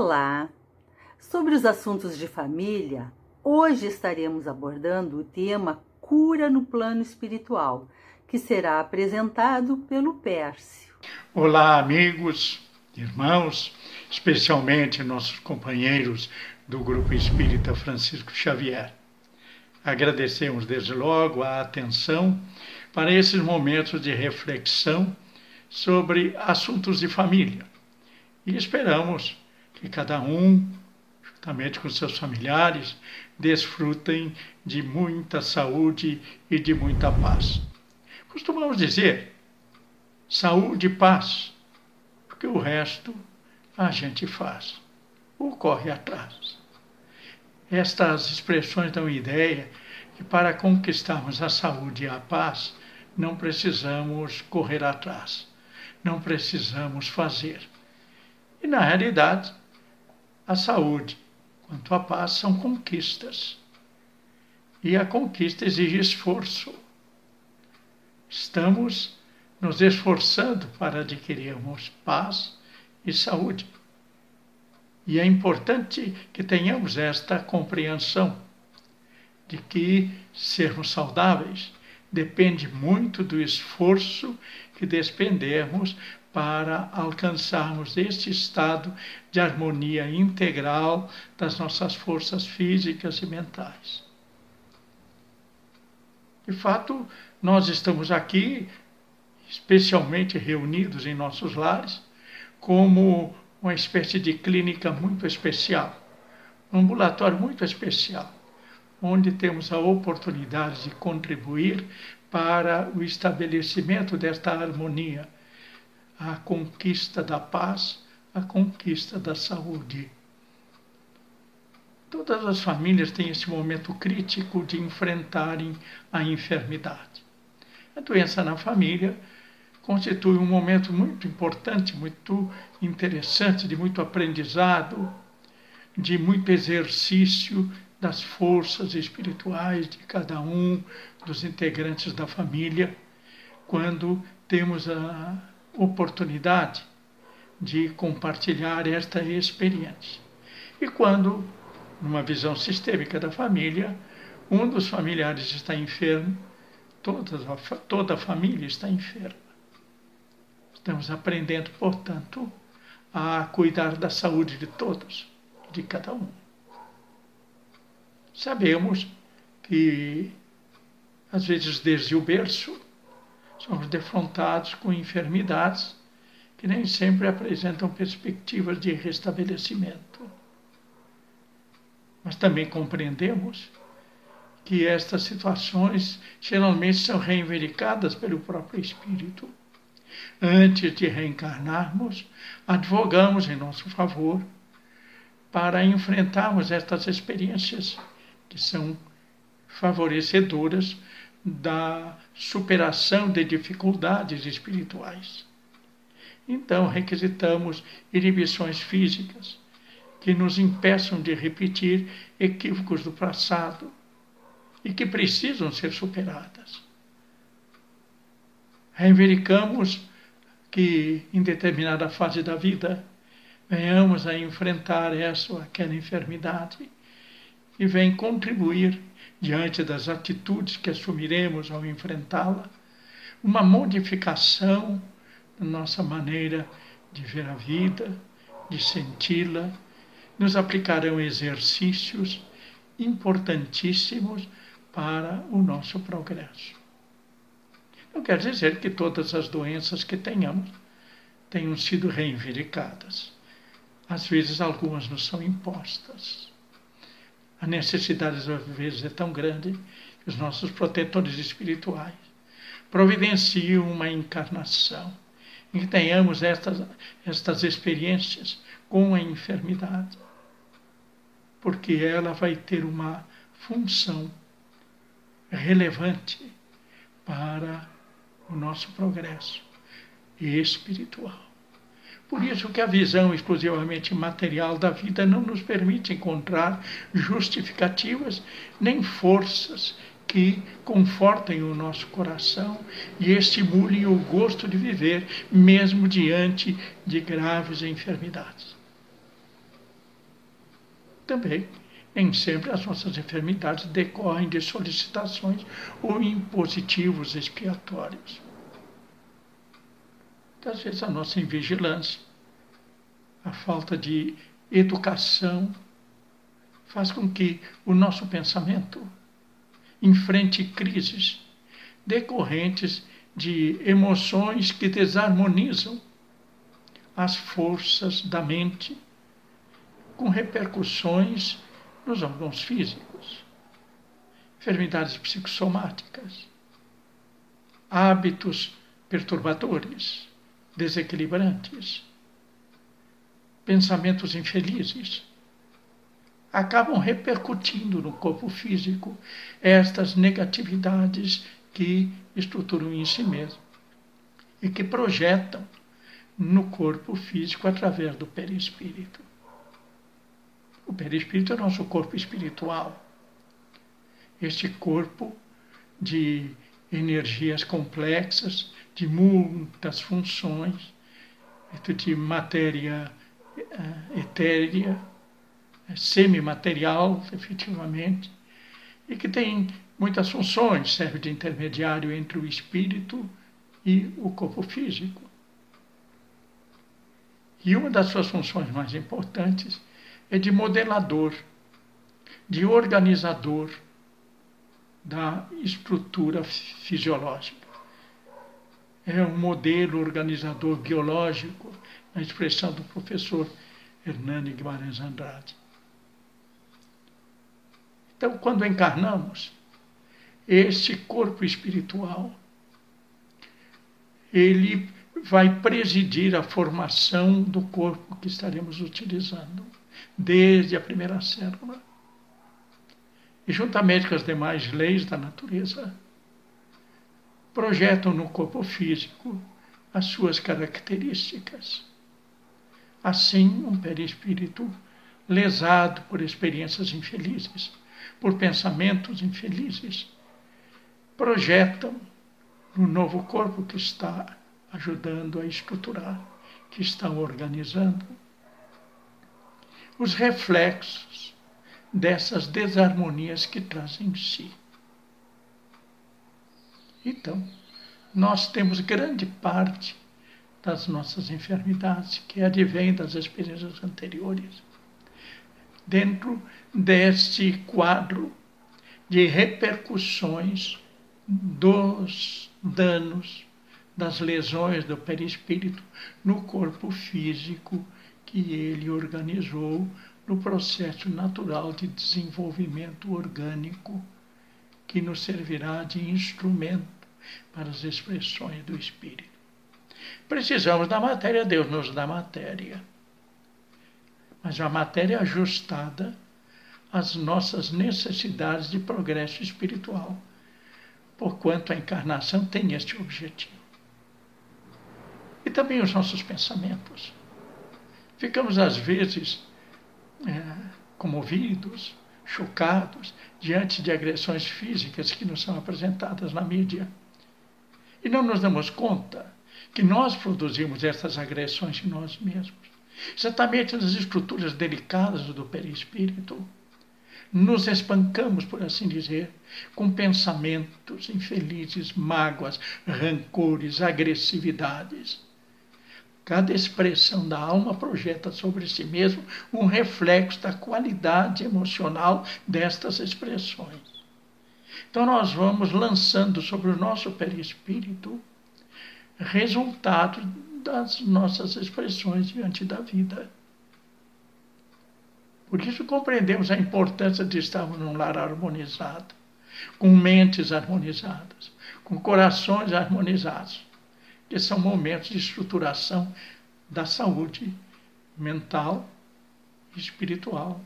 Olá! Sobre os assuntos de família, hoje estaremos abordando o tema Cura no Plano Espiritual, que será apresentado pelo Pércio. Olá, amigos, irmãos, especialmente nossos companheiros do Grupo Espírita Francisco Xavier. Agradecemos desde logo a atenção para esses momentos de reflexão sobre assuntos de família e esperamos que cada um, juntamente com seus familiares, desfrutem de muita saúde e de muita paz. Costumamos dizer saúde e paz, porque o resto a gente faz ou corre atrás. Estas expressões dão ideia que para conquistarmos a saúde e a paz, não precisamos correr atrás, não precisamos fazer. E na realidade, a saúde quanto a paz são conquistas. E a conquista exige esforço. Estamos nos esforçando para adquirirmos paz e saúde. E é importante que tenhamos esta compreensão de que sermos saudáveis depende muito do esforço que despendermos para alcançarmos este estado de harmonia integral das nossas forças físicas e mentais. De fato, nós estamos aqui, especialmente reunidos em nossos lares, como uma espécie de clínica muito especial, um ambulatório muito especial, onde temos a oportunidade de contribuir para o estabelecimento desta harmonia a conquista da paz, a conquista da saúde. Todas as famílias têm esse momento crítico de enfrentarem a enfermidade. A doença na família constitui um momento muito importante, muito interessante, de muito aprendizado, de muito exercício das forças espirituais de cada um dos integrantes da família, quando temos a oportunidade de compartilhar esta experiência. E quando, numa visão sistêmica da família, um dos familiares está enfermo, toda a, toda a família está enferma. Estamos aprendendo, portanto, a cuidar da saúde de todos, de cada um. Sabemos que, às vezes, desde o berço, somos defrontados com enfermidades que nem sempre apresentam perspectivas de restabelecimento. Mas também compreendemos que estas situações geralmente são reivindicadas pelo próprio Espírito. Antes de reencarnarmos, advogamos em nosso favor para enfrentarmos estas experiências que são favorecedoras da superação de dificuldades espirituais. Então, requisitamos inibições físicas que nos impeçam de repetir equívocos do passado e que precisam ser superadas. Reivindicamos que, em determinada fase da vida, venhamos a enfrentar essa ou aquela enfermidade e vem contribuir diante das atitudes que assumiremos ao enfrentá-la, uma modificação na nossa maneira de ver a vida, de senti-la. Nos aplicarão exercícios importantíssimos para o nosso progresso. Não quer dizer que todas as doenças que tenhamos tenham sido reivindicadas. Às vezes, algumas nos são impostas a necessidade às vezes é tão grande que os nossos protetores espirituais providenciam uma encarnação em que tenhamos estas, estas experiências com a enfermidade, porque ela vai ter uma função relevante para o nosso progresso espiritual. Por isso que a visão exclusivamente material da vida não nos permite encontrar justificativas nem forças que confortem o nosso coração e estimulem o gosto de viver, mesmo diante de graves enfermidades. Também, nem sempre as nossas enfermidades decorrem de solicitações ou impositivos expiatórios. Às vezes a nossa invigilância, a falta de educação, faz com que o nosso pensamento enfrente crises decorrentes de emoções que desarmonizam as forças da mente, com repercussões nos órgãos físicos, enfermidades psicossomáticas, hábitos perturbadores, desequilibrantes, pensamentos infelizes, acabam repercutindo no corpo físico estas negatividades que estruturam em si mesmo e que projetam no corpo físico através do perispírito. O perispírito é o nosso corpo espiritual. Este corpo de energias complexas, de muitas funções, de matéria uh, etérea, semimaterial, efetivamente, e que tem muitas funções, serve de intermediário entre o espírito e o corpo físico. E uma das suas funções mais importantes é de modelador, de organizador da estrutura fisiológica. É um modelo organizador biológico, na expressão do professor Hernani Guimarães Andrade. Então, quando encarnamos, este corpo espiritual, ele vai presidir a formação do corpo que estaremos utilizando, desde a primeira célula. E juntamente com as demais leis da natureza, projetam no corpo físico as suas características. Assim, um perispírito lesado por experiências infelizes, por pensamentos infelizes, projetam no novo corpo que está ajudando a estruturar, que estão organizando, os reflexos dessas desarmonias que trazem em si. Então, nós temos grande parte das nossas enfermidades que advém das experiências anteriores, dentro deste quadro de repercussões dos danos das lesões do perispírito no corpo físico que ele organizou no processo natural de desenvolvimento orgânico que nos servirá de instrumento para as expressões do espírito. Precisamos da matéria, Deus nos dá matéria. Mas a matéria ajustada às nossas necessidades de progresso espiritual, porquanto a encarnação tem este objetivo e também os nossos pensamentos. Ficamos, às vezes, é, comovidos, chocados diante de agressões físicas que nos são apresentadas na mídia. E não nos damos conta que nós produzimos essas agressões em nós mesmos, exatamente nas estruturas delicadas do perispírito. Nos espancamos, por assim dizer, com pensamentos infelizes, mágoas, rancores, agressividades. Cada expressão da alma projeta sobre si mesmo um reflexo da qualidade emocional destas expressões. Então, nós vamos lançando sobre o nosso perispírito resultados das nossas expressões diante da vida. Por isso compreendemos a importância de estarmos num lar harmonizado, com mentes harmonizadas, com corações harmonizados que são momentos de estruturação da saúde mental, espiritual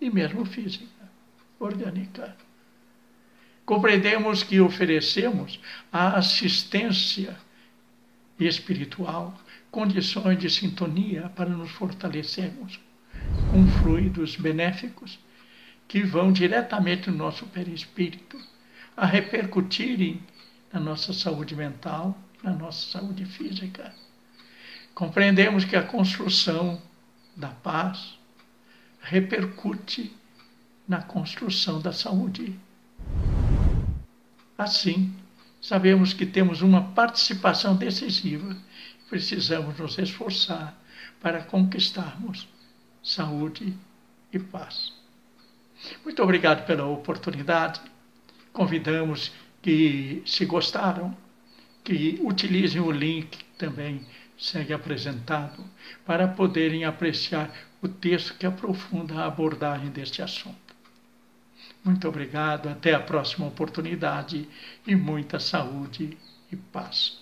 e mesmo física, orgânica. Compreendemos que oferecemos a assistência espiritual, condições de sintonia para nos fortalecermos com fluidos benéficos que vão diretamente no nosso perispírito a repercutirem na nossa saúde mental, na nossa saúde física. Compreendemos que a construção da paz repercute na construção da saúde. Assim, sabemos que temos uma participação decisiva e precisamos nos esforçar para conquistarmos saúde e paz. Muito obrigado pela oportunidade. Convidamos que, se gostaram, que utilizem o link também segue apresentado para poderem apreciar o texto que aprofunda a abordagem deste assunto. Muito obrigado, até a próxima oportunidade e muita saúde e paz.